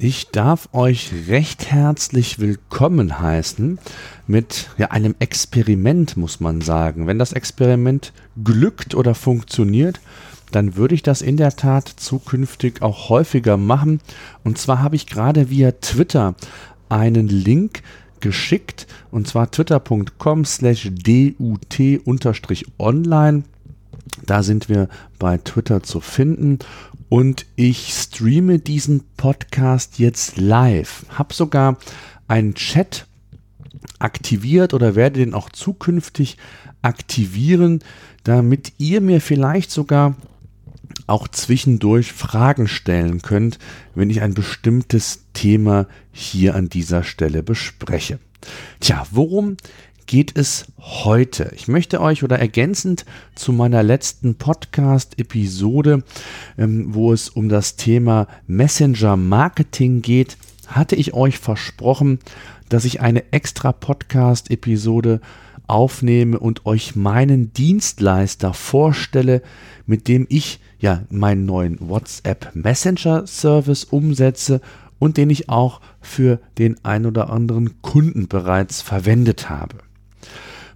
ich darf euch recht herzlich willkommen heißen mit ja, einem Experiment, muss man sagen. Wenn das Experiment glückt oder funktioniert, dann würde ich das in der Tat zukünftig auch häufiger machen. Und zwar habe ich gerade via Twitter einen Link geschickt, und zwar twitter.com slash dut-online. Da sind wir bei Twitter zu finden und ich streame diesen Podcast jetzt live. Hab sogar einen Chat aktiviert oder werde den auch zukünftig aktivieren, damit ihr mir vielleicht sogar auch zwischendurch Fragen stellen könnt, wenn ich ein bestimmtes Thema hier an dieser Stelle bespreche. Tja, worum geht es heute? Ich möchte euch oder ergänzend zu meiner letzten Podcast-Episode, ähm, wo es um das Thema Messenger-Marketing geht, hatte ich euch versprochen, dass ich eine extra Podcast-Episode aufnehme und euch meinen Dienstleister vorstelle, mit dem ich ja meinen neuen WhatsApp Messenger Service umsetze und den ich auch für den ein oder anderen Kunden bereits verwendet habe.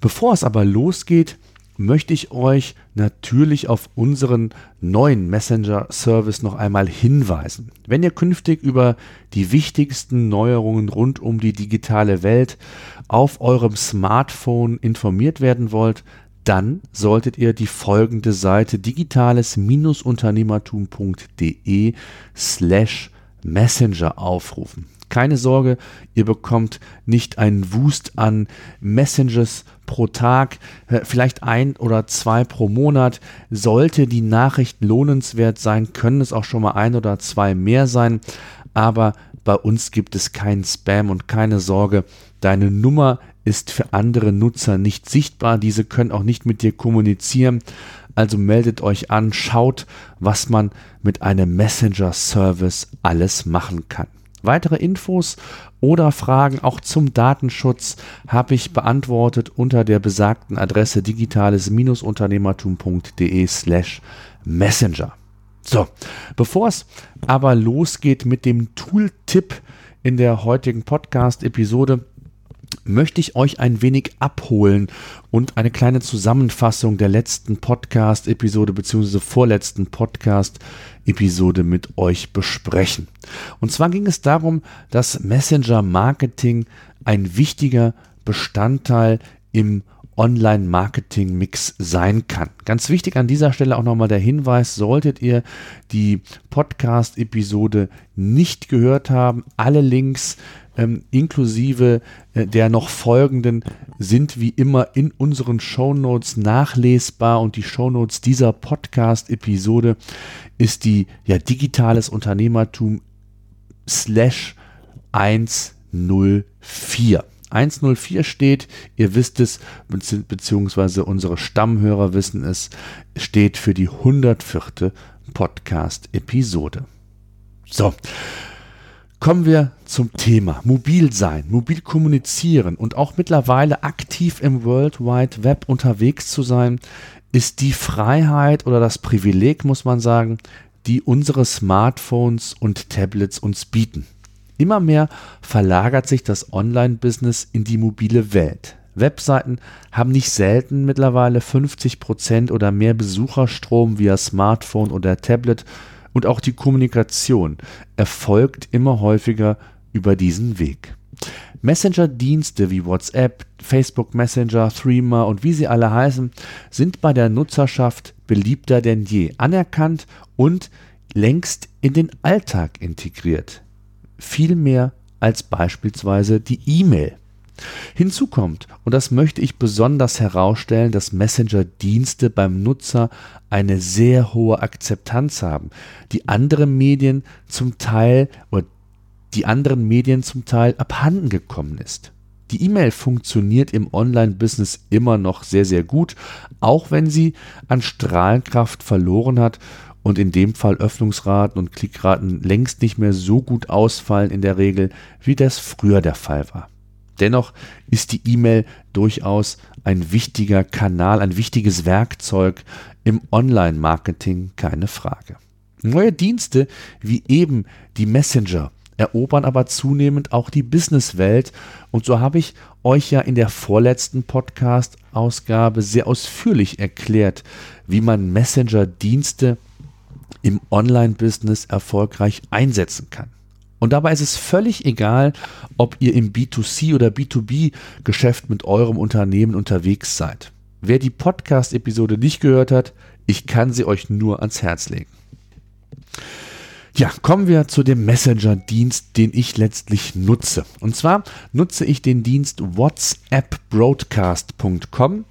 Bevor es aber losgeht, möchte ich euch natürlich auf unseren neuen Messenger-Service noch einmal hinweisen. Wenn ihr künftig über die wichtigsten Neuerungen rund um die digitale Welt auf eurem Smartphone informiert werden wollt, dann solltet ihr die folgende Seite digitales-unternehmertum.de slash Messenger aufrufen. Keine Sorge, ihr bekommt nicht einen Wust an Messages pro Tag, äh, vielleicht ein oder zwei pro Monat. Sollte die Nachricht lohnenswert sein, können es auch schon mal ein oder zwei mehr sein. Aber bei uns gibt es keinen Spam und keine Sorge, deine Nummer ist für andere Nutzer nicht sichtbar. Diese können auch nicht mit dir kommunizieren. Also meldet euch an, schaut, was man mit einem Messenger-Service alles machen kann. Weitere Infos oder Fragen auch zum Datenschutz habe ich beantwortet unter der besagten Adresse digitales-unternehmertum.de slash messenger. So, bevor es aber losgeht mit dem Tooltip in der heutigen Podcast-Episode, möchte ich euch ein wenig abholen und eine kleine Zusammenfassung der letzten Podcast-Episode bzw. vorletzten Podcast-Episode mit euch besprechen. Und zwar ging es darum, dass Messenger-Marketing ein wichtiger Bestandteil im Online-Marketing-Mix sein kann. Ganz wichtig an dieser Stelle auch nochmal der Hinweis, solltet ihr die Podcast-Episode nicht gehört haben, alle Links ähm, inklusive äh, der noch folgenden sind wie immer in unseren Shownotes nachlesbar und die Shownotes dieser Podcast-Episode ist die ja digitales Unternehmertum slash 104. 104 steht, ihr wisst es, beziehungsweise unsere Stammhörer wissen es, steht für die 104. Podcast-Episode. So, Kommen wir zum Thema mobil sein, mobil kommunizieren und auch mittlerweile aktiv im World Wide Web unterwegs zu sein, ist die Freiheit oder das Privileg, muss man sagen, die unsere Smartphones und Tablets uns bieten. Immer mehr verlagert sich das Online-Business in die mobile Welt. Webseiten haben nicht selten mittlerweile 50% oder mehr Besucherstrom via Smartphone oder Tablet und auch die Kommunikation erfolgt immer häufiger über diesen Weg. Messenger-Dienste wie WhatsApp, Facebook Messenger, Threema und wie sie alle heißen, sind bei der Nutzerschaft beliebter denn je, anerkannt und längst in den Alltag integriert. Viel mehr als beispielsweise die E-Mail. Hinzu kommt, und das möchte ich besonders herausstellen, dass Messenger-Dienste beim Nutzer eine sehr hohe Akzeptanz haben, die andere Medien zum Teil oder die anderen Medien zum Teil abhanden gekommen ist. Die E-Mail funktioniert im Online-Business immer noch sehr, sehr gut, auch wenn sie an Strahlkraft verloren hat und in dem Fall Öffnungsraten und Klickraten längst nicht mehr so gut ausfallen in der Regel, wie das früher der Fall war. Dennoch ist die E-Mail durchaus ein wichtiger Kanal, ein wichtiges Werkzeug im Online-Marketing, keine Frage. Neue Dienste wie eben die Messenger erobern aber zunehmend auch die Businesswelt und so habe ich euch ja in der vorletzten Podcast-Ausgabe sehr ausführlich erklärt, wie man Messenger-Dienste im Online-Business erfolgreich einsetzen kann. Und dabei ist es völlig egal, ob ihr im B2C oder B2B-Geschäft mit eurem Unternehmen unterwegs seid. Wer die Podcast-Episode nicht gehört hat, ich kann sie euch nur ans Herz legen. Ja, kommen wir zu dem Messenger-Dienst, den ich letztlich nutze. Und zwar nutze ich den Dienst whatsappbroadcast.com,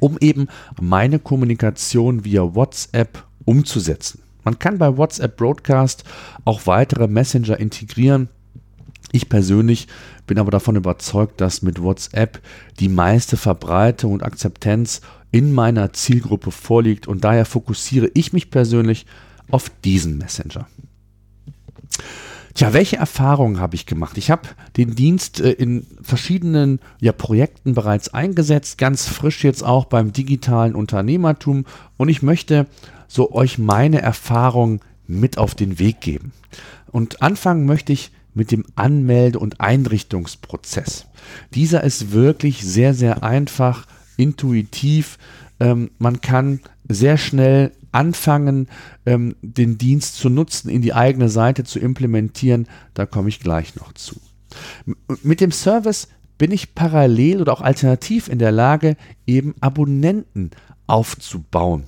um eben meine Kommunikation via WhatsApp umzusetzen. Man kann bei WhatsApp Broadcast auch weitere Messenger integrieren. Ich persönlich bin aber davon überzeugt, dass mit WhatsApp die meiste Verbreitung und Akzeptanz in meiner Zielgruppe vorliegt und daher fokussiere ich mich persönlich auf diesen Messenger. Tja, welche Erfahrungen habe ich gemacht? Ich habe den Dienst äh, in verschiedenen ja, Projekten bereits eingesetzt, ganz frisch jetzt auch beim digitalen Unternehmertum und ich möchte so euch meine Erfahrung mit auf den Weg geben. Und anfangen möchte ich mit dem Anmelde- und Einrichtungsprozess. Dieser ist wirklich sehr, sehr einfach, intuitiv. Ähm, man kann sehr schnell anfangen, ähm, den Dienst zu nutzen, in die eigene Seite zu implementieren. Da komme ich gleich noch zu. M mit dem Service bin ich parallel oder auch alternativ in der Lage, eben Abonnenten aufzubauen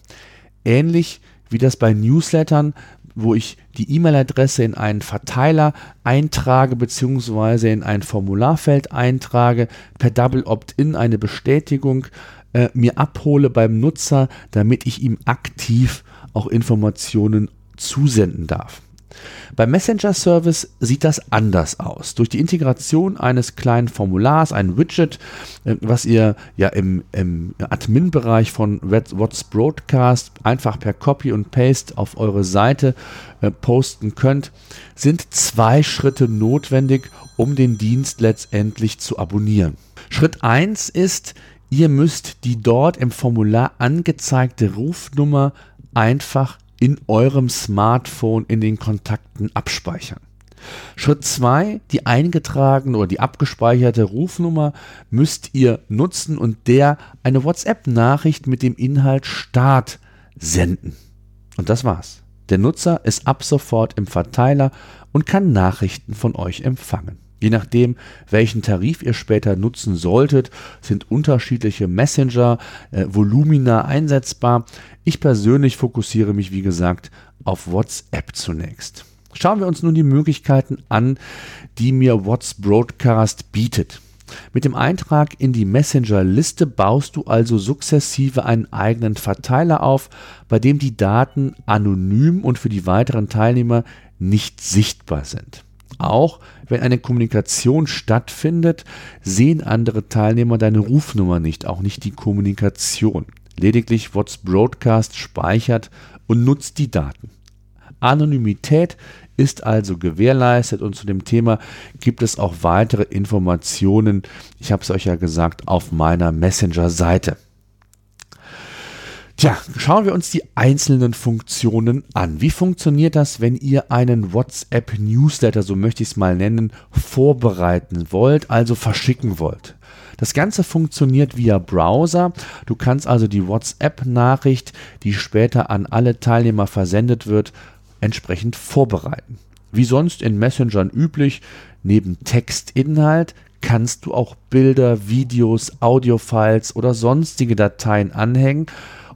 ähnlich wie das bei Newslettern, wo ich die E-Mail-Adresse in einen Verteiler eintrage bzw. in ein Formularfeld eintrage, per Double Opt-in eine Bestätigung äh, mir abhole beim Nutzer, damit ich ihm aktiv auch Informationen zusenden darf. Beim Messenger-Service sieht das anders aus. Durch die Integration eines kleinen Formulars, ein Widget, äh, was ihr ja im, im Admin-Bereich von What's Broadcast einfach per Copy und Paste auf eure Seite äh, posten könnt, sind zwei Schritte notwendig, um den Dienst letztendlich zu abonnieren. Schritt 1 ist, ihr müsst die dort im Formular angezeigte Rufnummer einfach in eurem Smartphone in den Kontakten abspeichern. Schritt 2, die eingetragene oder die abgespeicherte Rufnummer müsst ihr nutzen und der eine WhatsApp-Nachricht mit dem Inhalt Start senden. Und das war's. Der Nutzer ist ab sofort im Verteiler und kann Nachrichten von euch empfangen. Je nachdem, welchen Tarif ihr später nutzen solltet, sind unterschiedliche Messenger, äh, Volumina einsetzbar. Ich persönlich fokussiere mich, wie gesagt, auf WhatsApp zunächst. Schauen wir uns nun die Möglichkeiten an, die mir What's Broadcast bietet. Mit dem Eintrag in die Messenger-Liste baust du also sukzessive einen eigenen Verteiler auf, bei dem die Daten anonym und für die weiteren Teilnehmer nicht sichtbar sind. Auch wenn eine Kommunikation stattfindet, sehen andere Teilnehmer deine Rufnummer nicht, auch nicht die Kommunikation. Lediglich What's Broadcast speichert und nutzt die Daten. Anonymität ist also gewährleistet und zu dem Thema gibt es auch weitere Informationen, ich habe es euch ja gesagt, auf meiner Messenger-Seite. Tja, schauen wir uns die einzelnen Funktionen an. Wie funktioniert das, wenn ihr einen WhatsApp-Newsletter, so möchte ich es mal nennen, vorbereiten wollt, also verschicken wollt? Das Ganze funktioniert via Browser. Du kannst also die WhatsApp-Nachricht, die später an alle Teilnehmer versendet wird, entsprechend vorbereiten. Wie sonst in Messengern üblich, neben Textinhalt kannst du auch Bilder, Videos, Audiofiles oder sonstige Dateien anhängen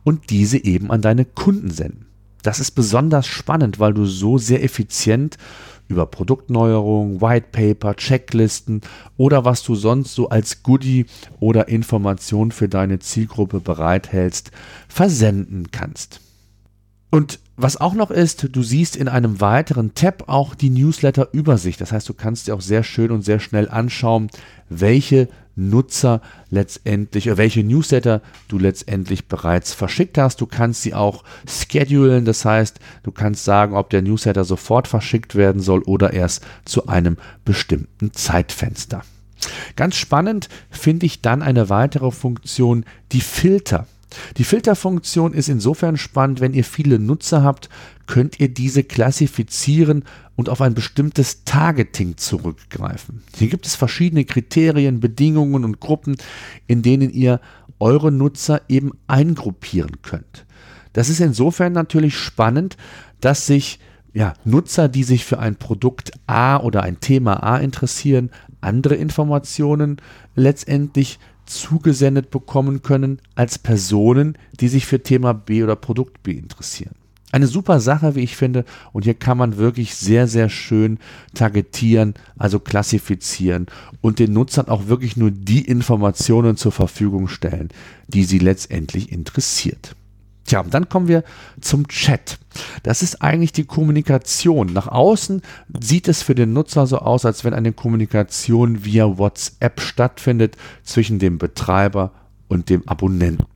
und diese eben an deine Kunden senden. Das ist besonders spannend, weil du so sehr effizient über Produktneuerungen, White Paper, Checklisten oder was du sonst so als Goodie oder Information für deine Zielgruppe bereithältst, versenden kannst. Und was auch noch ist, du siehst in einem weiteren Tab auch die Newsletter-Übersicht. Das heißt, du kannst dir auch sehr schön und sehr schnell anschauen, welche Nutzer letztendlich, oder welche Newsletter du letztendlich bereits verschickt hast. Du kannst sie auch schedulen, das heißt, du kannst sagen, ob der Newsletter sofort verschickt werden soll oder erst zu einem bestimmten Zeitfenster. Ganz spannend finde ich dann eine weitere Funktion, die Filter. Die Filterfunktion ist insofern spannend, wenn ihr viele Nutzer habt, könnt ihr diese klassifizieren und auf ein bestimmtes Targeting zurückgreifen. Hier gibt es verschiedene Kriterien, Bedingungen und Gruppen, in denen ihr eure Nutzer eben eingruppieren könnt. Das ist insofern natürlich spannend, dass sich ja, Nutzer, die sich für ein Produkt A oder ein Thema A interessieren, andere Informationen letztendlich zugesendet bekommen können als Personen, die sich für Thema B oder Produkt B interessieren. Eine super Sache, wie ich finde, und hier kann man wirklich sehr, sehr schön targetieren, also klassifizieren und den Nutzern auch wirklich nur die Informationen zur Verfügung stellen, die sie letztendlich interessiert. Tja, und dann kommen wir zum Chat. Das ist eigentlich die Kommunikation. Nach außen sieht es für den Nutzer so aus, als wenn eine Kommunikation via WhatsApp stattfindet zwischen dem Betreiber und dem Abonnenten.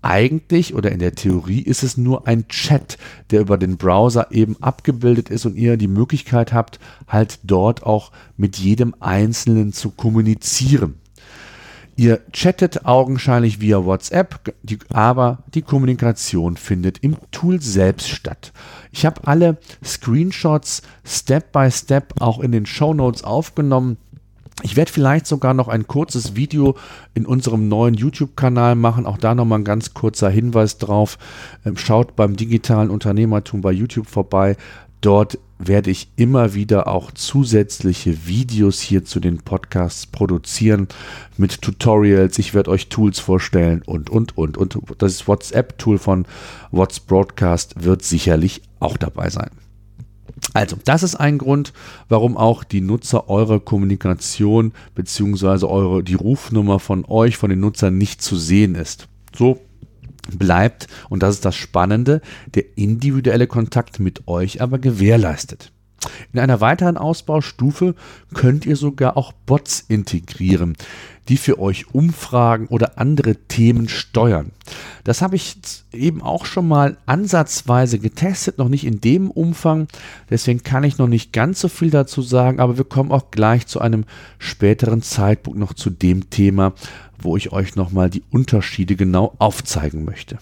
Eigentlich oder in der Theorie ist es nur ein Chat, der über den Browser eben abgebildet ist und ihr die Möglichkeit habt, halt dort auch mit jedem Einzelnen zu kommunizieren. Ihr chattet augenscheinlich via WhatsApp, die, aber die Kommunikation findet im Tool selbst statt. Ich habe alle Screenshots Step by Step auch in den Show Notes aufgenommen. Ich werde vielleicht sogar noch ein kurzes Video in unserem neuen YouTube-Kanal machen. Auch da nochmal ein ganz kurzer Hinweis drauf. Ähm, schaut beim digitalen Unternehmertum bei YouTube vorbei. Dort werde ich immer wieder auch zusätzliche Videos hier zu den Podcasts produzieren mit Tutorials. Ich werde euch Tools vorstellen und, und, und. Und das WhatsApp-Tool von What's Broadcast wird sicherlich auch dabei sein. Also, das ist ein Grund, warum auch die Nutzer eure Kommunikation bzw. eure, die Rufnummer von euch, von den Nutzern nicht zu sehen ist. So bleibt, und das ist das Spannende, der individuelle Kontakt mit euch aber gewährleistet. In einer weiteren Ausbaustufe könnt ihr sogar auch Bots integrieren, die für euch Umfragen oder andere Themen steuern. Das habe ich eben auch schon mal ansatzweise getestet, noch nicht in dem Umfang, deswegen kann ich noch nicht ganz so viel dazu sagen, aber wir kommen auch gleich zu einem späteren Zeitpunkt noch zu dem Thema, wo ich euch nochmal die Unterschiede genau aufzeigen möchte.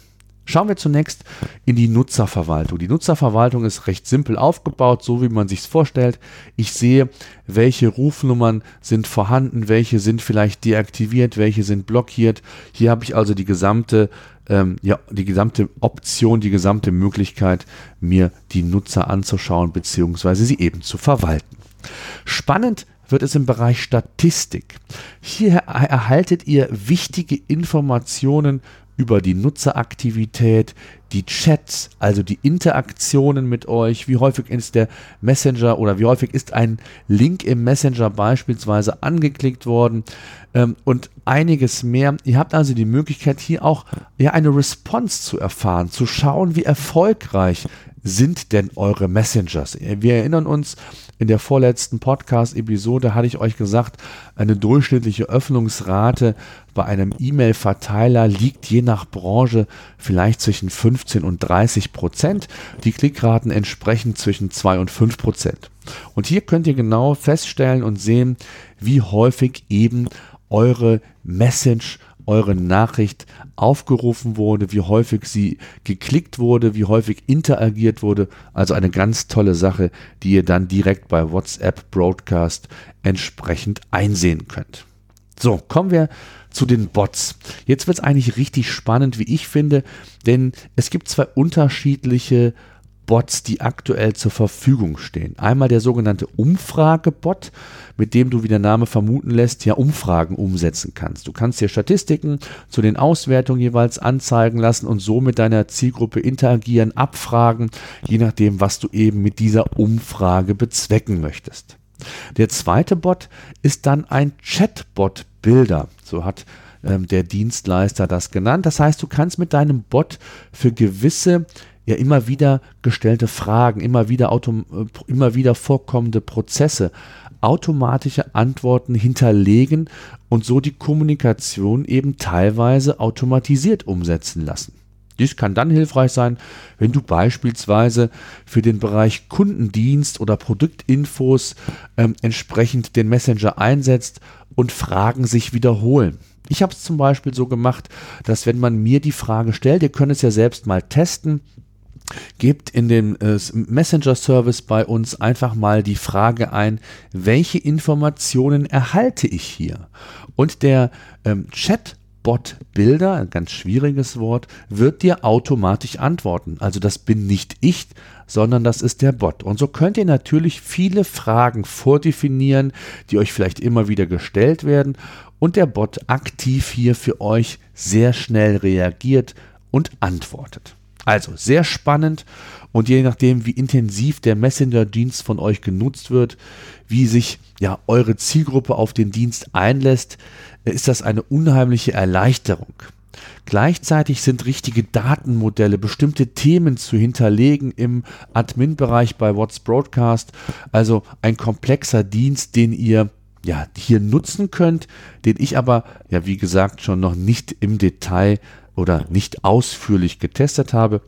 Schauen wir zunächst in die Nutzerverwaltung. Die Nutzerverwaltung ist recht simpel aufgebaut, so wie man sich es vorstellt. Ich sehe, welche Rufnummern sind vorhanden, welche sind vielleicht deaktiviert, welche sind blockiert. Hier habe ich also die gesamte, ähm, ja, die gesamte Option, die gesamte Möglichkeit, mir die Nutzer anzuschauen bzw. sie eben zu verwalten. Spannend wird es im Bereich Statistik. Hier erhaltet ihr wichtige Informationen über die Nutzeraktivität, die Chats, also die Interaktionen mit euch, wie häufig ist der Messenger oder wie häufig ist ein Link im Messenger beispielsweise angeklickt worden ähm, und einiges mehr. Ihr habt also die Möglichkeit hier auch ja, eine Response zu erfahren, zu schauen, wie erfolgreich sind denn eure Messengers. Wir erinnern uns, in der vorletzten Podcast-Episode hatte ich euch gesagt, eine durchschnittliche Öffnungsrate bei einem E-Mail-Verteiler liegt je nach Branche vielleicht zwischen 15 und 30 Prozent. Die Klickraten entsprechen zwischen 2 und 5 Prozent. Und hier könnt ihr genau feststellen und sehen, wie häufig eben eure Message eure Nachricht aufgerufen wurde, wie häufig sie geklickt wurde, wie häufig interagiert wurde. Also eine ganz tolle Sache, die ihr dann direkt bei WhatsApp Broadcast entsprechend einsehen könnt. So, kommen wir zu den Bots. Jetzt wird es eigentlich richtig spannend, wie ich finde, denn es gibt zwei unterschiedliche Bots, die aktuell zur Verfügung stehen. Einmal der sogenannte Umfragebot, mit dem du, wie der Name vermuten lässt, ja Umfragen umsetzen kannst. Du kannst dir Statistiken zu den Auswertungen jeweils anzeigen lassen und so mit deiner Zielgruppe interagieren, abfragen, je nachdem, was du eben mit dieser Umfrage bezwecken möchtest. Der zweite Bot ist dann ein Chatbot-Bilder. So hat ähm, der Dienstleister das genannt. Das heißt, du kannst mit deinem Bot für gewisse ja immer wieder gestellte Fragen, immer wieder, autom äh, immer wieder vorkommende Prozesse automatische Antworten hinterlegen und so die Kommunikation eben teilweise automatisiert umsetzen lassen. Dies kann dann hilfreich sein, wenn du beispielsweise für den Bereich Kundendienst oder Produktinfos ähm, entsprechend den Messenger einsetzt und Fragen sich wiederholen. Ich habe es zum Beispiel so gemacht, dass wenn man mir die Frage stellt, ihr könnt es ja selbst mal testen, gebt in den äh, Messenger-Service bei uns einfach mal die Frage ein, welche Informationen erhalte ich hier? Und der ähm, Chat Bot-Bilder, ein ganz schwieriges Wort, wird dir automatisch antworten. Also das bin nicht ich, sondern das ist der Bot. Und so könnt ihr natürlich viele Fragen vordefinieren, die euch vielleicht immer wieder gestellt werden und der Bot aktiv hier für euch sehr schnell reagiert und antwortet. Also sehr spannend und je nachdem, wie intensiv der Messenger-Dienst von euch genutzt wird, wie sich ja eure Zielgruppe auf den Dienst einlässt, ist das eine unheimliche Erleichterung. Gleichzeitig sind richtige Datenmodelle, bestimmte Themen zu hinterlegen im Admin-Bereich bei What's Broadcast. Also ein komplexer Dienst, den ihr ja hier nutzen könnt, den ich aber ja wie gesagt schon noch nicht im Detail oder nicht ausführlich getestet habe.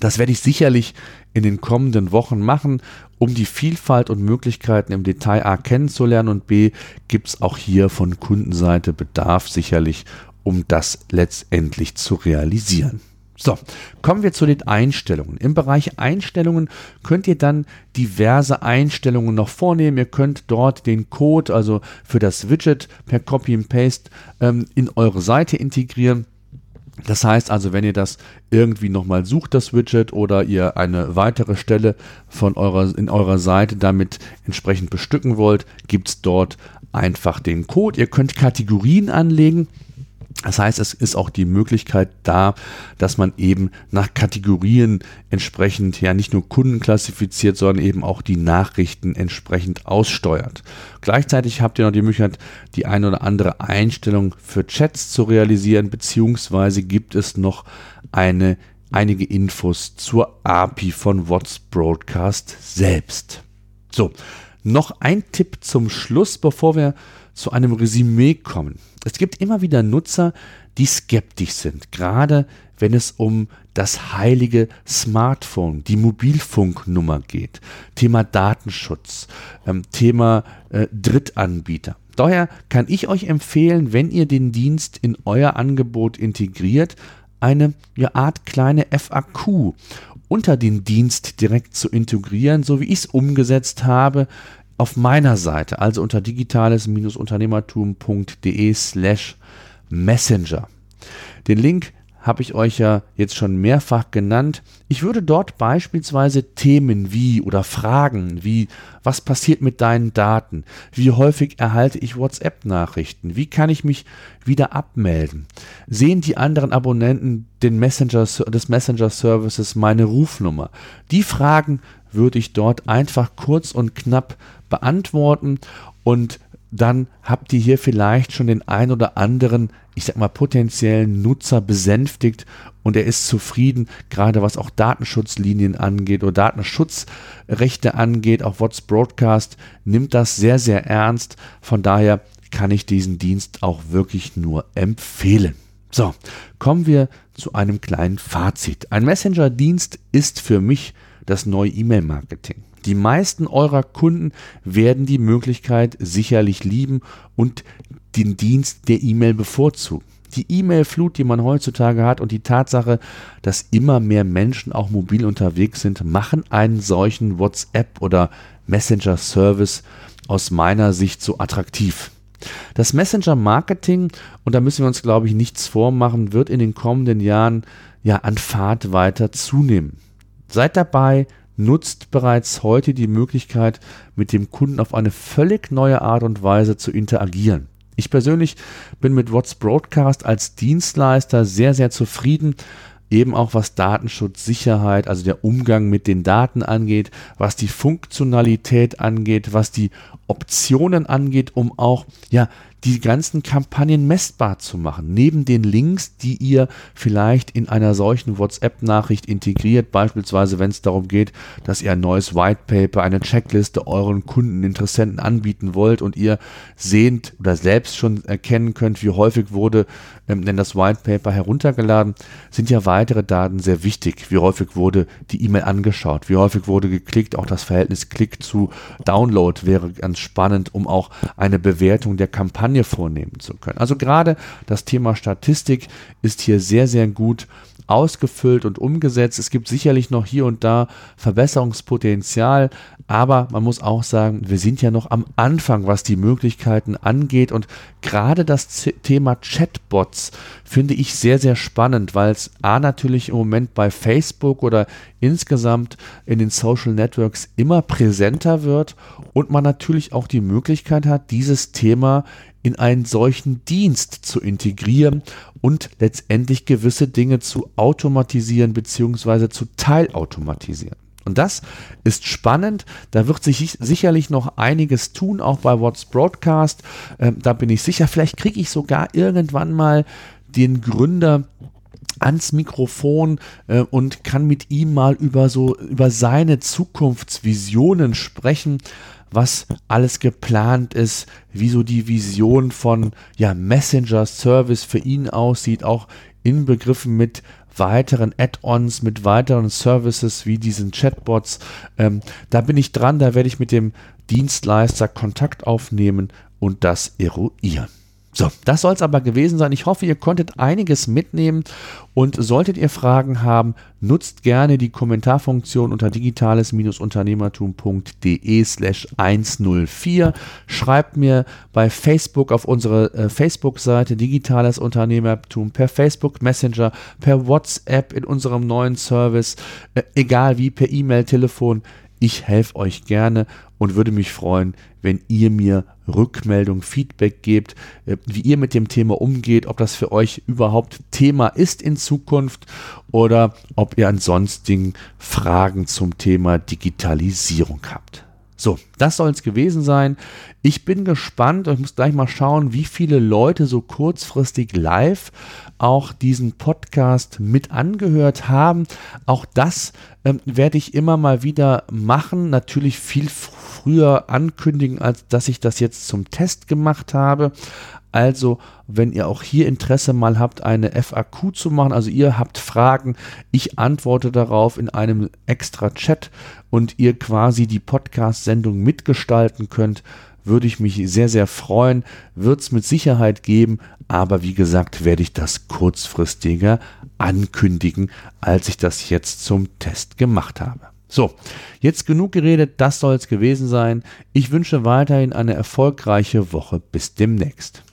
Das werde ich sicherlich in den kommenden Wochen machen, um die Vielfalt und Möglichkeiten im Detail A kennenzulernen und B gibt es auch hier von Kundenseite Bedarf sicherlich, um das letztendlich zu realisieren. So, kommen wir zu den Einstellungen. Im Bereich Einstellungen könnt ihr dann diverse Einstellungen noch vornehmen. Ihr könnt dort den Code, also für das Widget per Copy and Paste ähm, in eure Seite integrieren. Das heißt also, wenn ihr das irgendwie nochmal sucht, das Widget, oder ihr eine weitere Stelle von eurer, in eurer Seite damit entsprechend bestücken wollt, gibt es dort einfach den Code. Ihr könnt Kategorien anlegen. Das heißt, es ist auch die Möglichkeit da, dass man eben nach Kategorien entsprechend ja nicht nur Kunden klassifiziert, sondern eben auch die Nachrichten entsprechend aussteuert. Gleichzeitig habt ihr noch die Möglichkeit, die eine oder andere Einstellung für Chats zu realisieren, beziehungsweise gibt es noch eine, einige Infos zur API von What's Broadcast selbst. So, noch ein Tipp zum Schluss, bevor wir zu einem Resümee kommen. Es gibt immer wieder Nutzer, die skeptisch sind, gerade wenn es um das heilige Smartphone, die Mobilfunknummer geht. Thema Datenschutz, ähm, Thema äh, Drittanbieter. Daher kann ich euch empfehlen, wenn ihr den Dienst in euer Angebot integriert, eine Art kleine FAQ unter den Dienst direkt zu integrieren, so wie ich es umgesetzt habe auf meiner Seite, also unter digitales-unternehmertum.de slash messenger. Den Link habe ich euch ja jetzt schon mehrfach genannt. Ich würde dort beispielsweise Themen wie oder Fragen wie, was passiert mit deinen Daten? Wie häufig erhalte ich WhatsApp-Nachrichten? Wie kann ich mich wieder abmelden? Sehen die anderen Abonnenten den Messenger, des Messenger-Services meine Rufnummer? Die Fragen würde ich dort einfach kurz und knapp beantworten und dann habt ihr hier vielleicht schon den ein oder anderen, ich sag mal, potenziellen Nutzer besänftigt und er ist zufrieden, gerade was auch Datenschutzlinien angeht oder Datenschutzrechte angeht. Auch What's Broadcast nimmt das sehr, sehr ernst. Von daher kann ich diesen Dienst auch wirklich nur empfehlen. So, kommen wir zu einem kleinen Fazit. Ein Messenger-Dienst ist für mich das neue E-Mail-Marketing. Die meisten eurer Kunden werden die Möglichkeit sicherlich lieben und den Dienst der E-Mail bevorzugen. Die E-Mail-Flut, die man heutzutage hat und die Tatsache, dass immer mehr Menschen auch mobil unterwegs sind, machen einen solchen WhatsApp oder Messenger-Service aus meiner Sicht so attraktiv. Das Messenger-Marketing, und da müssen wir uns, glaube ich, nichts vormachen, wird in den kommenden Jahren ja an Fahrt weiter zunehmen. Seid dabei, nutzt bereits heute die Möglichkeit, mit dem Kunden auf eine völlig neue Art und Weise zu interagieren. Ich persönlich bin mit What's Broadcast als Dienstleister sehr, sehr zufrieden, eben auch was Datenschutz, Sicherheit, also der Umgang mit den Daten angeht, was die Funktionalität angeht, was die Optionen angeht, um auch ja die ganzen Kampagnen messbar zu machen. Neben den Links, die ihr vielleicht in einer solchen WhatsApp-Nachricht integriert, beispielsweise wenn es darum geht, dass ihr ein neues White Paper, eine Checkliste euren Kunden, Interessenten anbieten wollt und ihr sehnt oder selbst schon erkennen könnt, wie häufig wurde denn das White Paper heruntergeladen, sind ja weitere Daten sehr wichtig. Wie häufig wurde die E-Mail angeschaut, wie häufig wurde geklickt, auch das Verhältnis Klick zu Download wäre ganz spannend, um auch eine Bewertung der Kampagne vornehmen zu können. Also gerade das Thema Statistik ist hier sehr, sehr gut ausgefüllt und umgesetzt. Es gibt sicherlich noch hier und da Verbesserungspotenzial, aber man muss auch sagen, wir sind ja noch am Anfang, was die Möglichkeiten angeht. Und gerade das Thema Chatbots finde ich sehr, sehr spannend, weil es A natürlich im Moment bei Facebook oder insgesamt in den Social Networks immer präsenter wird und man natürlich auch die Möglichkeit hat, dieses Thema in einen solchen Dienst zu integrieren und letztendlich gewisse Dinge zu automatisieren bzw. zu teilautomatisieren. Und das ist spannend. Da wird sich sicherlich noch einiges tun, auch bei What's Broadcast. Ähm, da bin ich sicher. Vielleicht kriege ich sogar irgendwann mal den Gründer ans Mikrofon äh, und kann mit ihm mal über so über seine Zukunftsvisionen sprechen, was alles geplant ist, wie so die Vision von ja Messenger Service für ihn aussieht, auch inbegriffen mit weiteren Add-ons, mit weiteren Services wie diesen Chatbots. Ähm, da bin ich dran, da werde ich mit dem Dienstleister Kontakt aufnehmen und das eruieren. So, das soll es aber gewesen sein. Ich hoffe, ihr konntet einiges mitnehmen und solltet ihr Fragen haben, nutzt gerne die Kommentarfunktion unter digitales-unternehmertum.de slash 104. Schreibt mir bei Facebook auf unsere äh, Facebook-Seite Digitales Unternehmertum per Facebook Messenger, per WhatsApp in unserem neuen Service, äh, egal wie, per E-Mail, Telefon. Ich helfe euch gerne und würde mich freuen, wenn ihr mir Rückmeldung, Feedback gebt, äh, wie ihr mit dem Thema umgeht, ob das für euch überhaupt Thema ist in Zukunft oder ob ihr ansonsten Fragen zum Thema Digitalisierung habt. So, das soll es gewesen sein. Ich bin gespannt und ich muss gleich mal schauen, wie viele Leute so kurzfristig live auch diesen Podcast mit angehört haben. Auch das ähm, werde ich immer mal wieder machen. Natürlich viel früher ankündigen, als dass ich das jetzt zum Test gemacht habe. Also, wenn ihr auch hier Interesse mal habt, eine FAQ zu machen, also ihr habt Fragen, ich antworte darauf in einem extra Chat und ihr quasi die Podcast-Sendung mitgestalten könnt, würde ich mich sehr, sehr freuen. Wird es mit Sicherheit geben, aber wie gesagt, werde ich das kurzfristiger ankündigen, als ich das jetzt zum Test gemacht habe. So, jetzt genug geredet, das soll es gewesen sein. Ich wünsche weiterhin eine erfolgreiche Woche. Bis demnächst.